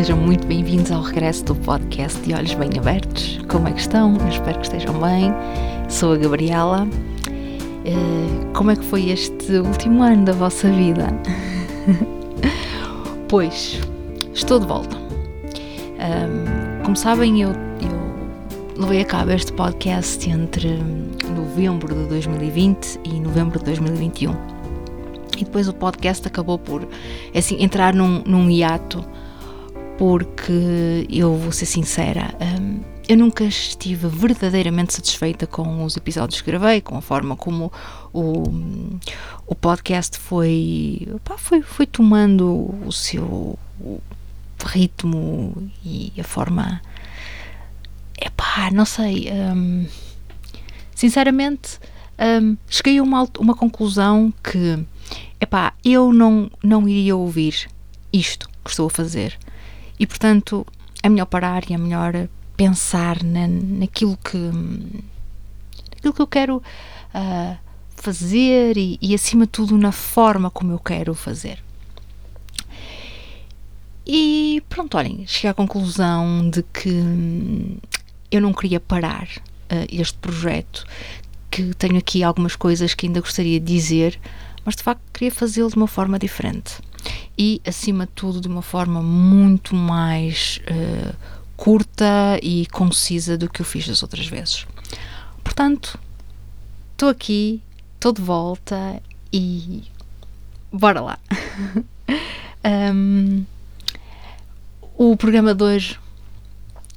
Sejam muito bem-vindos ao regresso do podcast de Olhos Bem Abertos. Como é que estão? Eu espero que estejam bem. Sou a Gabriela. Uh, como é que foi este último ano da vossa vida? pois, estou de volta. Como sabem, eu, eu levei a cabo este podcast entre novembro de 2020 e novembro de 2021 e depois o podcast acabou por assim entrar num, num hiato porque eu vou ser sincera, um, eu nunca estive verdadeiramente satisfeita com os episódios que gravei, com a forma como o, o podcast foi, pá, foi, foi tomando o seu ritmo e a forma. Epá, não sei. Um, sinceramente, um, cheguei a uma, uma conclusão que, epá, eu não, não iria ouvir isto que estou a fazer e, portanto, é melhor parar e é melhor pensar na, naquilo que que eu quero uh, fazer e, e, acima de tudo, na forma como eu quero fazer. E pronto, olhem, cheguei à conclusão de que eu não queria parar uh, este projeto, que tenho aqui algumas coisas que ainda gostaria de dizer, mas de facto queria fazê-lo de uma forma diferente e, acima de tudo, de uma forma muito mais uh, curta e concisa do que eu fiz das outras vezes. Portanto, estou aqui, estou de volta e bora lá. um, o programa de hoje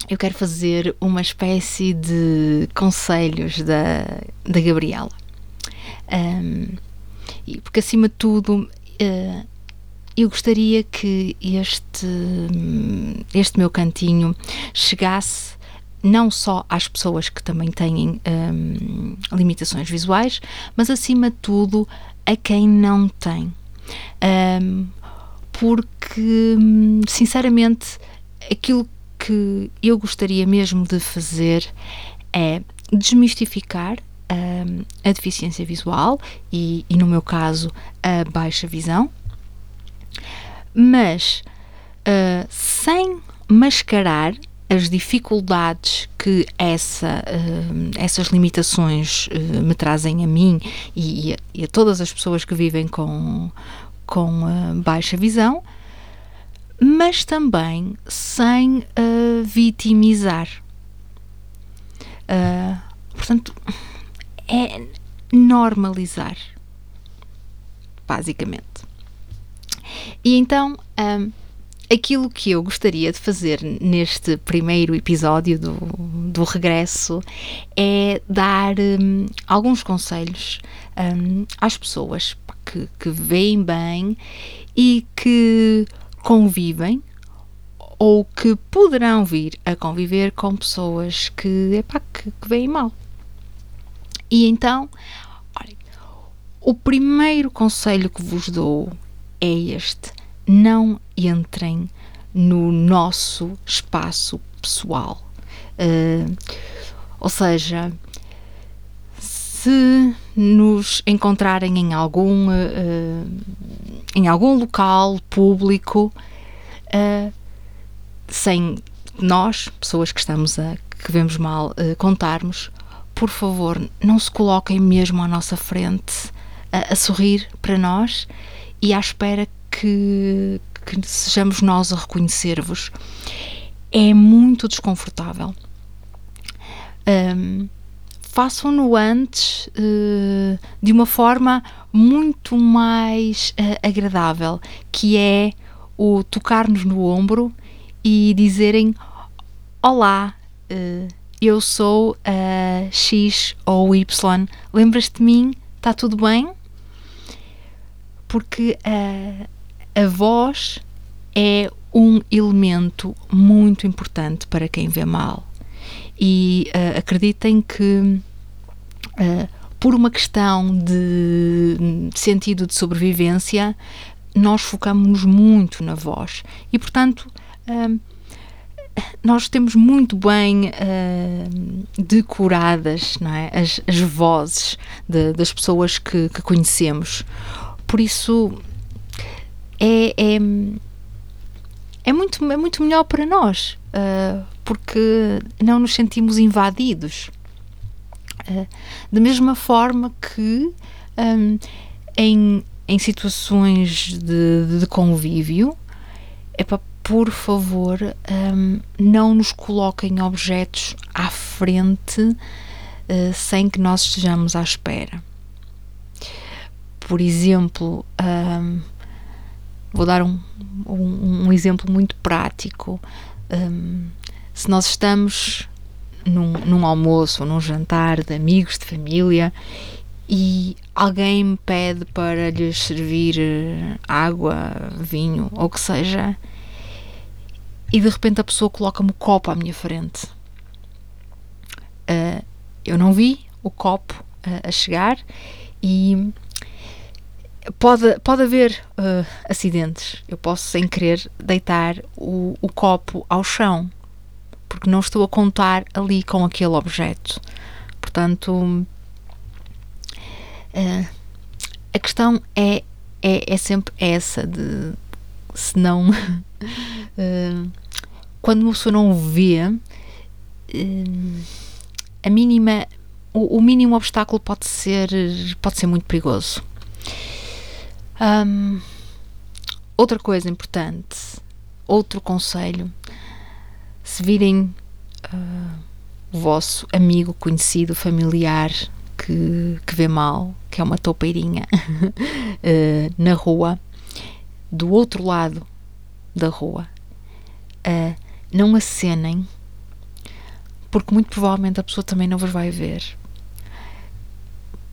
eu quero fazer uma espécie de conselhos da, da Gabriela. Um, porque acima de tudo uh, eu gostaria que este, este meu cantinho chegasse não só às pessoas que também têm um, limitações visuais, mas acima de tudo a quem não tem. Um, porque, sinceramente, aquilo que eu gostaria mesmo de fazer é desmistificar a deficiência visual e, e, no meu caso, a baixa visão mas uh, sem mascarar as dificuldades que essa, uh, essas limitações uh, me trazem a mim e, e, a, e, a, todas as pessoas que vivem com, com baixa visão, mas também sem vitimizar. portanto, é normalizar, basicamente. E então, um, aquilo que eu gostaria de fazer neste primeiro episódio do, do regresso é dar um, alguns conselhos um, às pessoas que, que veem bem e que convivem ou que poderão vir a conviver com pessoas que, epá, que, que veem mal. E então, olhem, o primeiro conselho que vos dou é este: não entrem no nosso espaço pessoal. Uh, ou seja, se nos encontrarem em algum, uh, em algum local público, uh, sem nós, pessoas que estamos a que vemos mal, uh, contarmos, por favor, não se coloquem mesmo à nossa frente a, a sorrir para nós e à espera que, que sejamos nós a reconhecer-vos. É muito desconfortável. Um, façam-no antes uh, de uma forma muito mais uh, agradável, que é o tocar-nos no ombro e dizerem: Olá, uh, eu sou a X ou Y, lembras-te de mim? Está tudo bem? Porque a, a voz é um elemento muito importante para quem vê mal. E uh, acreditem que, uh, por uma questão de sentido de sobrevivência, nós focamos muito na voz. E, portanto, uh, nós temos muito bem decoradas é? as, as, vozes de, das pessoas que, que conhecemos. Por isso, é, é, é muito, é muito melhor para nós, uh, porque não nos sentimos invadidos. Uh, da mesma forma que um, em, em situações de, de convívio, é para por favor, um, não nos coloquem objetos à frente uh, sem que nós estejamos à espera. Por exemplo, um, vou dar um, um, um, exemplo muito prático. Se nós estamos num, num almoço ou num jantar de amigos, de família, e alguém me pede para lhes servir eh, água, vinho ou o que seja, e de repente a pessoa coloca-me o copo à minha frente. Uh, eu não vi o copo uh, a chegar e pode, pode haver uh, acidentes. Eu posso, sem querer, deitar o, o copo ao chão porque não estou a contar ali com aquele objeto. Portanto, a questão é, é, é sempre essa de se não quando uma pessoa não vê, hum, a mínima, o, o, mínimo obstáculo pode ser, pode ser muito perigoso. Um, outra coisa importante, outro conselho, se virem uh, o vosso amigo, conhecido, familiar que, que vê mal, que é uma toupeirinha uh, na rua, do outro lado da rua, uh, não acenem, porque muito provavelmente a pessoa também não vos vai ver.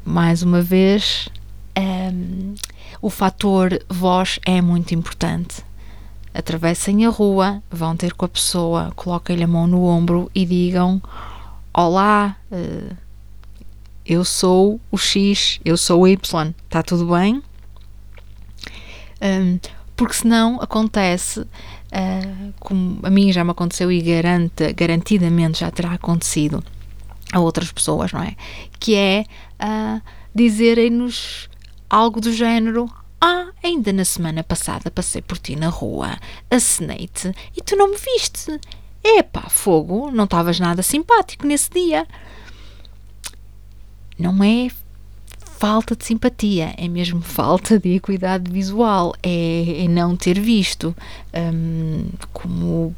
Mais uma vez, um, o fator voz é muito importante. Atravessem a rua, vão ter com a pessoa, coloquem-lhe a mão no ombro e digam: Olá, uh, eu sou o X, eu sou o Y, está tudo bem? Porque senão acontece uh, como a mim já me aconteceu e garante, garantidamente já terá acontecido a outras pessoas, não é? Que é uh, dizerem-nos algo do género: Ah, ainda na semana passada passei por ti na rua, acenei-te e tu não me viste. Epá, fogo, não estavas nada simpático nesse dia. Não é falta de simpatia, é mesmo falta de equidade visual, é, é não ter visto. Um, como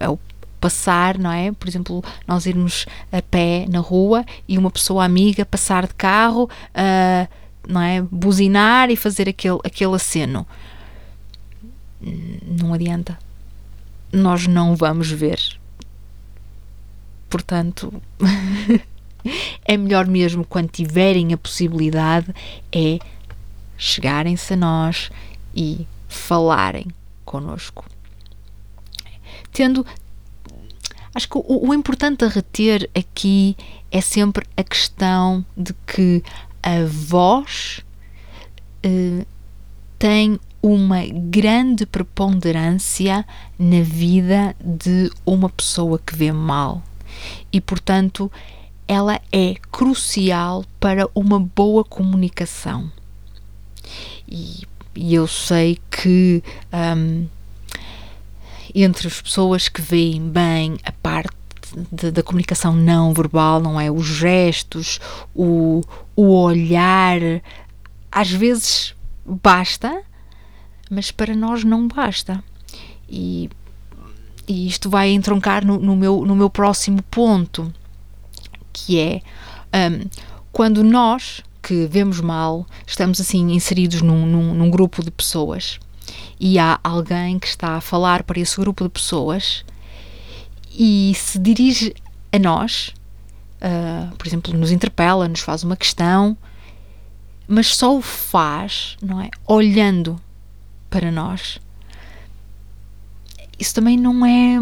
é o passar, não é? Por exemplo, nós irmos a pé na rua e uma pessoa amiga passar de carro, uh, não é? Buzinar e fazer aquele, aquele aceno. Não adianta. Nós não vamos ver. Portanto. é melhor mesmo quando tiverem a possibilidade é chegarem-se a nós e falarem connosco. Tendo acho que o, o, importante a reter aqui é sempre a questão de que a voz eh, tem uma grande preponderância na vida de uma pessoa que vê mal e, portanto, ela é crucial para uma boa comunicação. E, e eu sei que um, entre as pessoas que veem bem a parte da comunicação não verbal, não é? Os gestos, o, o olhar, às vezes basta, mas para nós não basta. E, e isto vai entroncar no, no, meu, no meu próximo ponto que é um, quando nós que vemos mal estamos assim inseridos num, num, num grupo de pessoas e há alguém que está a falar para esse grupo de pessoas e se dirige a nós, uh, por exemplo, nos interpela, nos faz uma questão, mas só o faz, não é? Olhando para nós. Isso também não é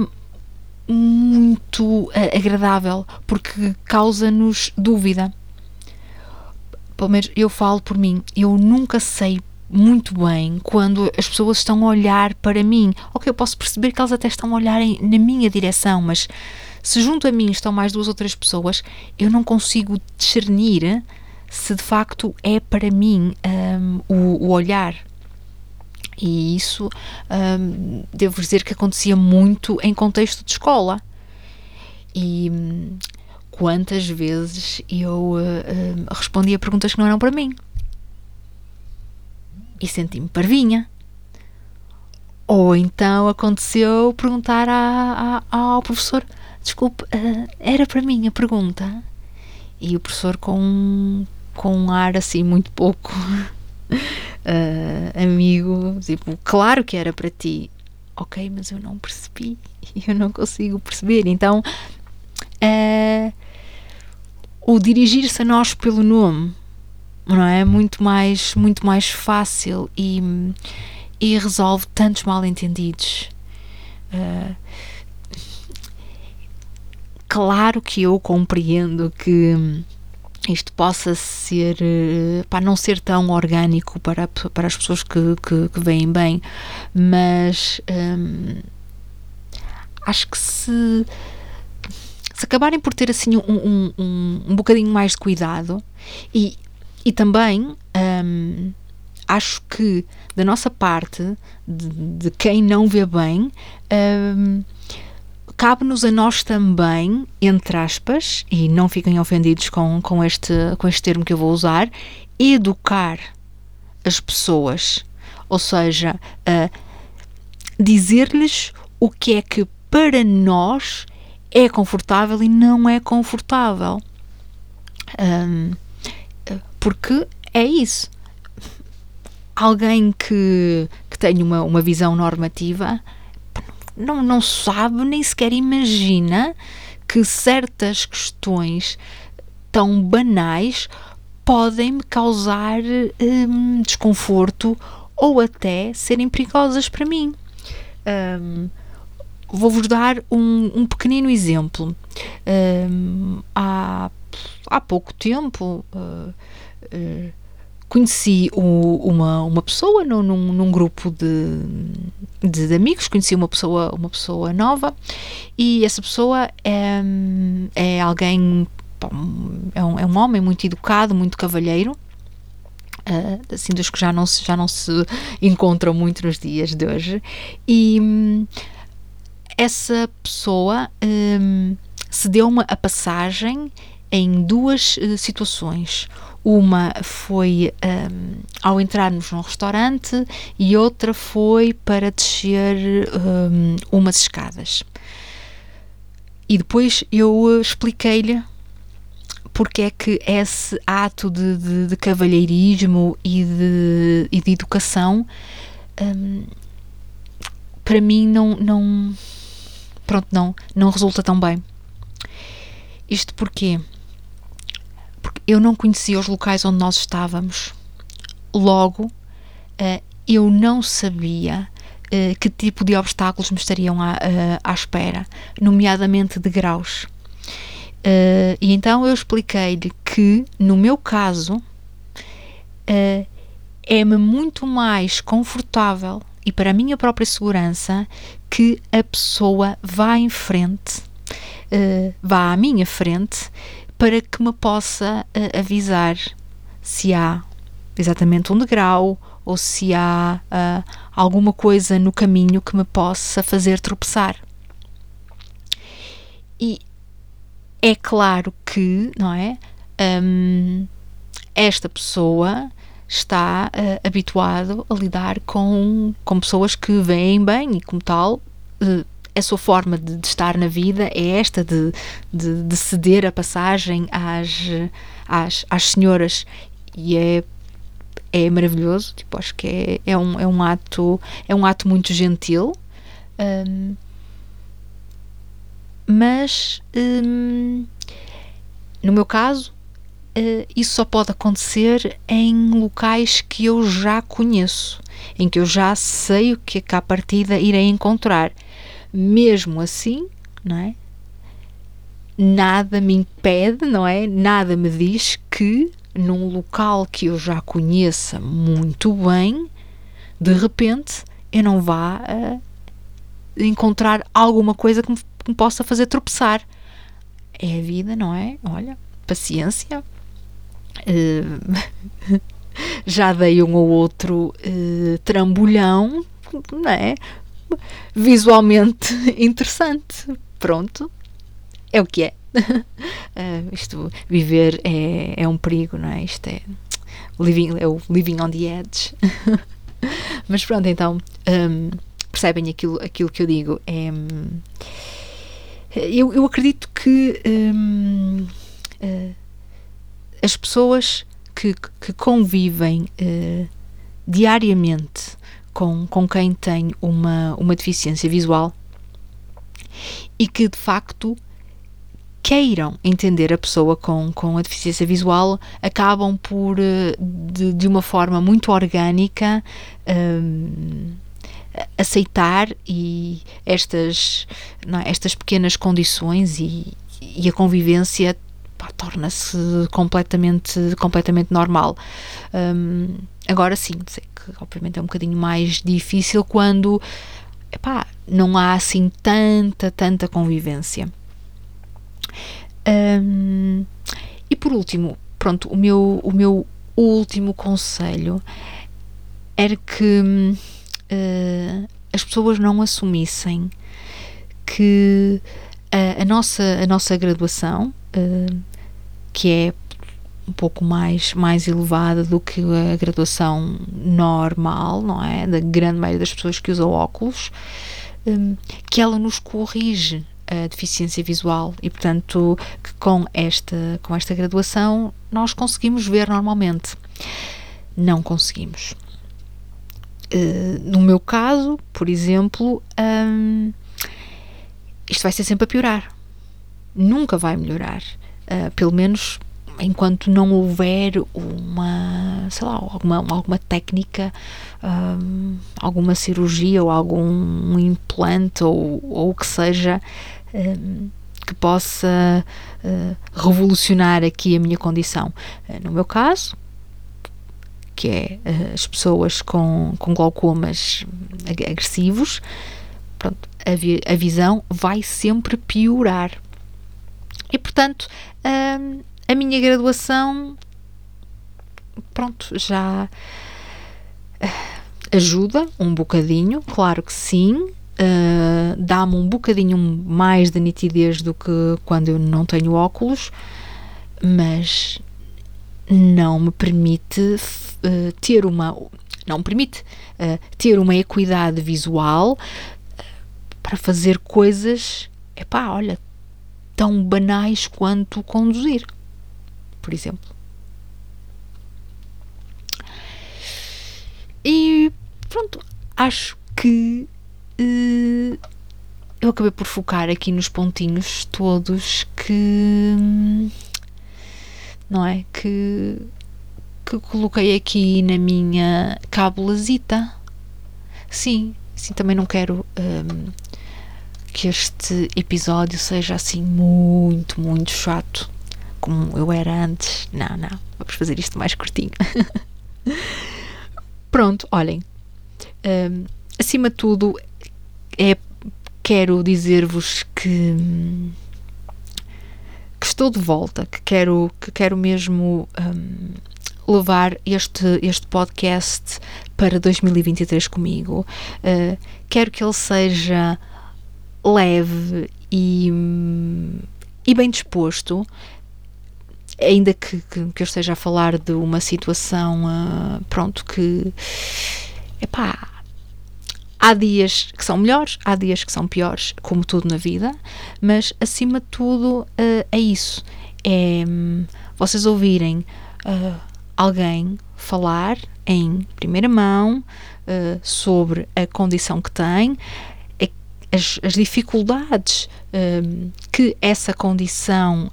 muito uh, agradável porque causa-nos dúvida. Pelo menos eu falo por mim, eu nunca sei muito bem quando as pessoas estão a olhar para mim. Ok, eu posso perceber que elas até estão a olhar na minha direção, mas se junto a mim estão mais duas ou três pessoas, eu não consigo discernir se de facto é para mim um, o, o olhar. E isso hum, devo dizer que acontecia muito em contexto de escola. E hum, quantas vezes eu uh, respondia perguntas que não eram para mim. E senti-me parvinha. Ou então aconteceu perguntar a, a, ao professor: Desculpe, uh, era para mim a pergunta? E o professor, com, com um ar assim muito pouco uh, amigo, tipo, claro que era para ti. Ok, mas eu não percebi, eu não consigo perceber. Então, uh, o dirigir-se a nós pelo nome, não é? Muito mais, muito mais fácil e, e resolve tantos mal-entendidos. Uh, claro que eu compreendo que isto possa ser eh, para não ser tão orgânico para, para as pessoas que, que, que veem bem, mas hum, acho que se, se acabarem por ter assim um, um, um, um bocadinho mais de cuidado e, e também hum, acho que da nossa parte, de, de quem não vê bem, hum, cabe-nos a nós também, entre aspas, e não fiquem ofendidos com, com, este, com este termo que eu vou usar, educar as pessoas. Ou seja, uh, dizer-lhes o que é que para nós é confortável e não é confortável. Um, porque é isso. Alguém que, que tem uma, uma visão normativa não, não sabe, nem sequer imagina que certas questões tão banais podem me causar hum, desconforto ou até serem perigosas para mim. Um, Vou-vos dar um, um, pequenino exemplo. Um, há, há pouco tempo. Uh, uh, conheci o, uma, uma pessoa num, num, num grupo de, de, de, amigos, conheci uma pessoa, uma pessoa nova e essa pessoa é, é alguém, é um, é um homem muito educado, muito cavalheiro. Uh, assim, dos que já não, se, já não se encontram muito nos dias de hoje, e essa pessoa um, se deu-me a passagem em duas uh, situações. Uma foi um, ao entrarmos num restaurante e outra foi para descer um, umas escadas. E depois eu expliquei-lhe porque é que esse ato de, de, de cavalheirismo e de, e de educação um, para mim não, não pronto, não, não resulta tão bem. Isto porquê? Eu não conhecia os locais onde nós estávamos. Logo, uh, eu não sabia uh, que tipo de obstáculos me estariam à, uh, à espera, nomeadamente de graus. e então eu expliquei-lhe que, no meu caso, é-me muito mais confortável e para a minha própria segurança que a pessoa vá em frente, vá à minha frente para que me possa uh, avisar se há exatamente um degrau ou se há uh, alguma coisa no caminho que me possa fazer tropeçar. E é claro que, não é? Um, esta pessoa está uh, habituado a lidar com, com pessoas que veem bem e, como tal, uh, a sua forma de, de estar na vida é esta de, de, de ceder a passagem às, às, às senhoras. E é é maravilhoso tipo acho que é, é, um, é um ato é um ato muito gentil. Um, mas um, no meu caso uh, isso só pode acontecer em locais que eu já conheço em que eu já sei o que é que à partida irei encontrar mesmo assim, não é? Nada me impede, não é? Nada me diz que num local que eu já conheça muito bem, de repente eu não vá uh, encontrar alguma coisa que me, que me possa fazer tropeçar. É a vida, não é? Olha, paciência. Uh, já dei um ou outro uh, trambolhão, não é? Visualmente interessante. Pronto, é o que é. uh, isto, viver é, é um perigo, não é? Isto é, living, é o living on the edge. Mas pronto, então, um, percebem aquilo, aquilo que eu digo? É, eu, eu acredito que um, uh, as pessoas que, que convivem uh, diariamente com, com quem tem uma, uma deficiência visual e que de facto queiram entender a pessoa com, com a deficiência visual acabam por, eh, de, de uma forma muito orgânica, um, aceitar e estas, é, estas pequenas condições e, e a convivência torna-se completamente, completamente normal. Um, agora sim, sei que obviamente é um bocadinho mais difícil quando epá, não há assim tanta, tanta convivência. Um, e por último, pronto, o meu, o meu último conselho era que uh, as pessoas não assumissem que a, a nossa, a nossa graduação, uh, que é um pouco mais, mais elevada do que a graduação normal, não é? Da grande maioria das pessoas que usam óculos, um, que ela nos corrige a deficiência visual e, portanto, que com esta, com esta graduação nós conseguimos ver normalmente. Não conseguimos. Uh, no meu caso, por exemplo, isto vai ser sempre a piorar. Nunca vai melhorar. Uh, pelo menos enquanto não houver uma, sei lá, alguma, alguma técnica, um, alguma cirurgia ou algum implante ou, ou o que seja um, que possa uh, revolucionar aqui a minha condição. No meu caso, que é uh, as pessoas com, com glaucomas agressivos, pronto, a, a visão vai sempre piorar. E portanto, hum, a minha graduação, pronto, já ajuda um bocadinho, claro que sim, uh, dá-me um bocadinho mais de nitidez do que quando eu não tenho óculos, mas não me permite uh, ter uma não me permite uh, ter uma equidade visual para fazer coisas, epá, olha, tão banais quanto conduzir, por exemplo. E pronto, acho que uh, eu acabei por focar aqui nos pontinhos todos que não é que que coloquei aqui na minha cábulazita. Sim, sim, também não quero um, que este episódio seja assim muito, muito chato como eu era antes. Não, não, vamos fazer isto mais curtinho. Pronto, olhem. Um, acima de tudo, é, quero dizer-vos que, que estou de volta, que quero, que quero mesmo um, levar este, este podcast para 2023 comigo. Uh, quero que ele seja leve e, e bem disposto, ainda que, que, que, eu esteja a falar de uma situação, uh, pronto, que, epá, Há dias que são melhores, há dias que são piores, como tudo na vida, mas acima de tudo uh, é isso. É um, vocês ouvirem uh, alguém falar em primeira mão sobre a condição que tem, as, as dificuldades hum, que essa condição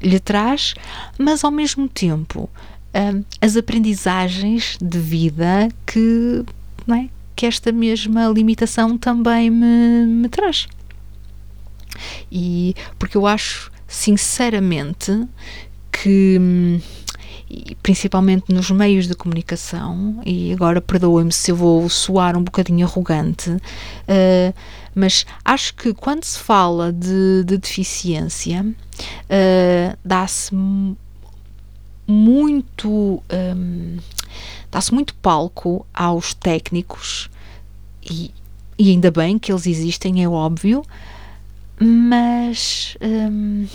lhe traz, mas ao mesmo tempo hum, as aprendizagens de vida que, é, que esta mesma limitação também me, me traz. E porque eu acho sinceramente que principalmente nos meios de comunicação, e agora perdoem-me se eu vou soar um bocadinho arrogante, uh, mas acho que quando se fala de, de deficiência, uh, dá-se muito. Um, dá-se muito palco aos técnicos, e, e, ainda bem que eles existem, é óbvio, mas. Um,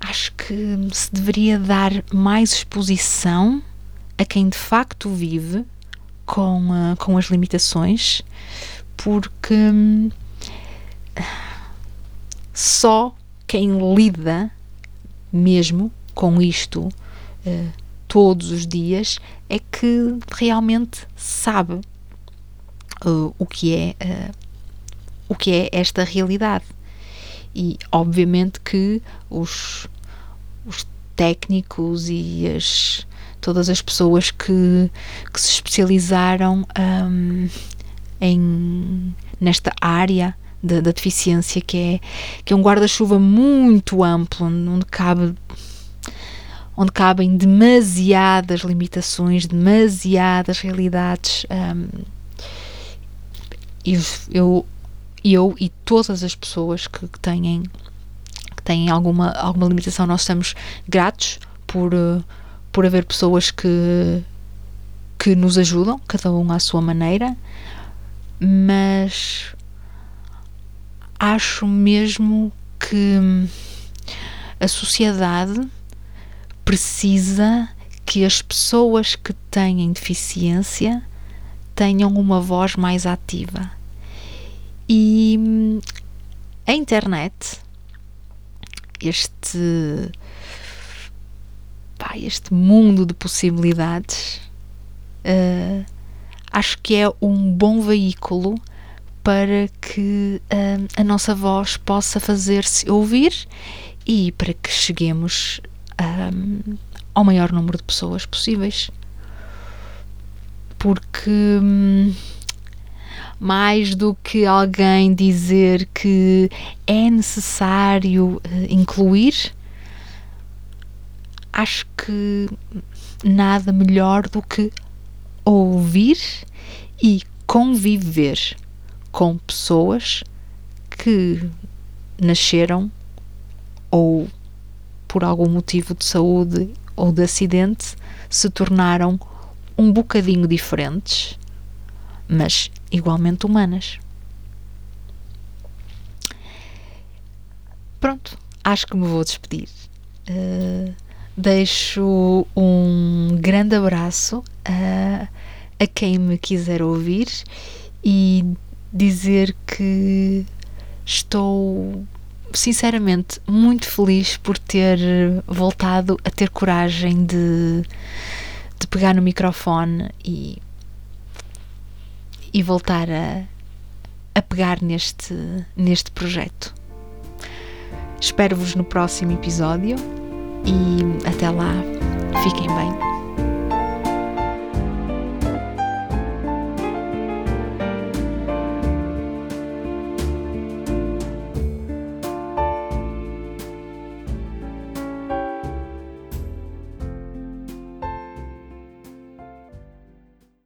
acho que se deveria dar mais exposição a quem de facto vive com, uh, com as limitações, porque hum, só quem lida mesmo com isto uh, todos os dias é que realmente sabe uh, o que é o que é esta realidade. E obviamente que os, os técnicos e as, todas as pessoas que, que se especializaram um, em, nesta área da, deficiência que é, que é um guarda-chuva muito amplo onde cabe onde cabem demasiadas limitações, demasiadas realidades. Um, eu, eu eu e todas as pessoas que, que têm que têm alguma alguma limitação nós estamos gratos por uh, por haver pessoas que que nos ajudam cada um à sua maneira mas acho mesmo que a sociedade precisa que as pessoas que têm deficiência tenham uma voz mais ativa. E a internet, este, pá, este mundo de possibilidades, uh, acho que é um bom veículo para que uh, a nossa voz possa fazer-se ouvir e para que cheguemos um, ao maior número de pessoas possíveis. Porque. Um, mais do que alguém dizer que é necessário uh, incluir, acho que nada melhor do que ouvir e conviver com pessoas que nasceram ou por algum motivo de saúde ou de acidente se tornaram um bocadinho diferentes mas igualmente humanas. Pronto, acho que me vou despedir. Uh, deixo um grande abraço a, a quem me quiser ouvir e dizer que estou sinceramente muito feliz por ter voltado a ter coragem de, de pegar no microfone e e voltar a, a pegar neste, neste projeto. Espero-vos no próximo episódio e até lá, fiquem bem.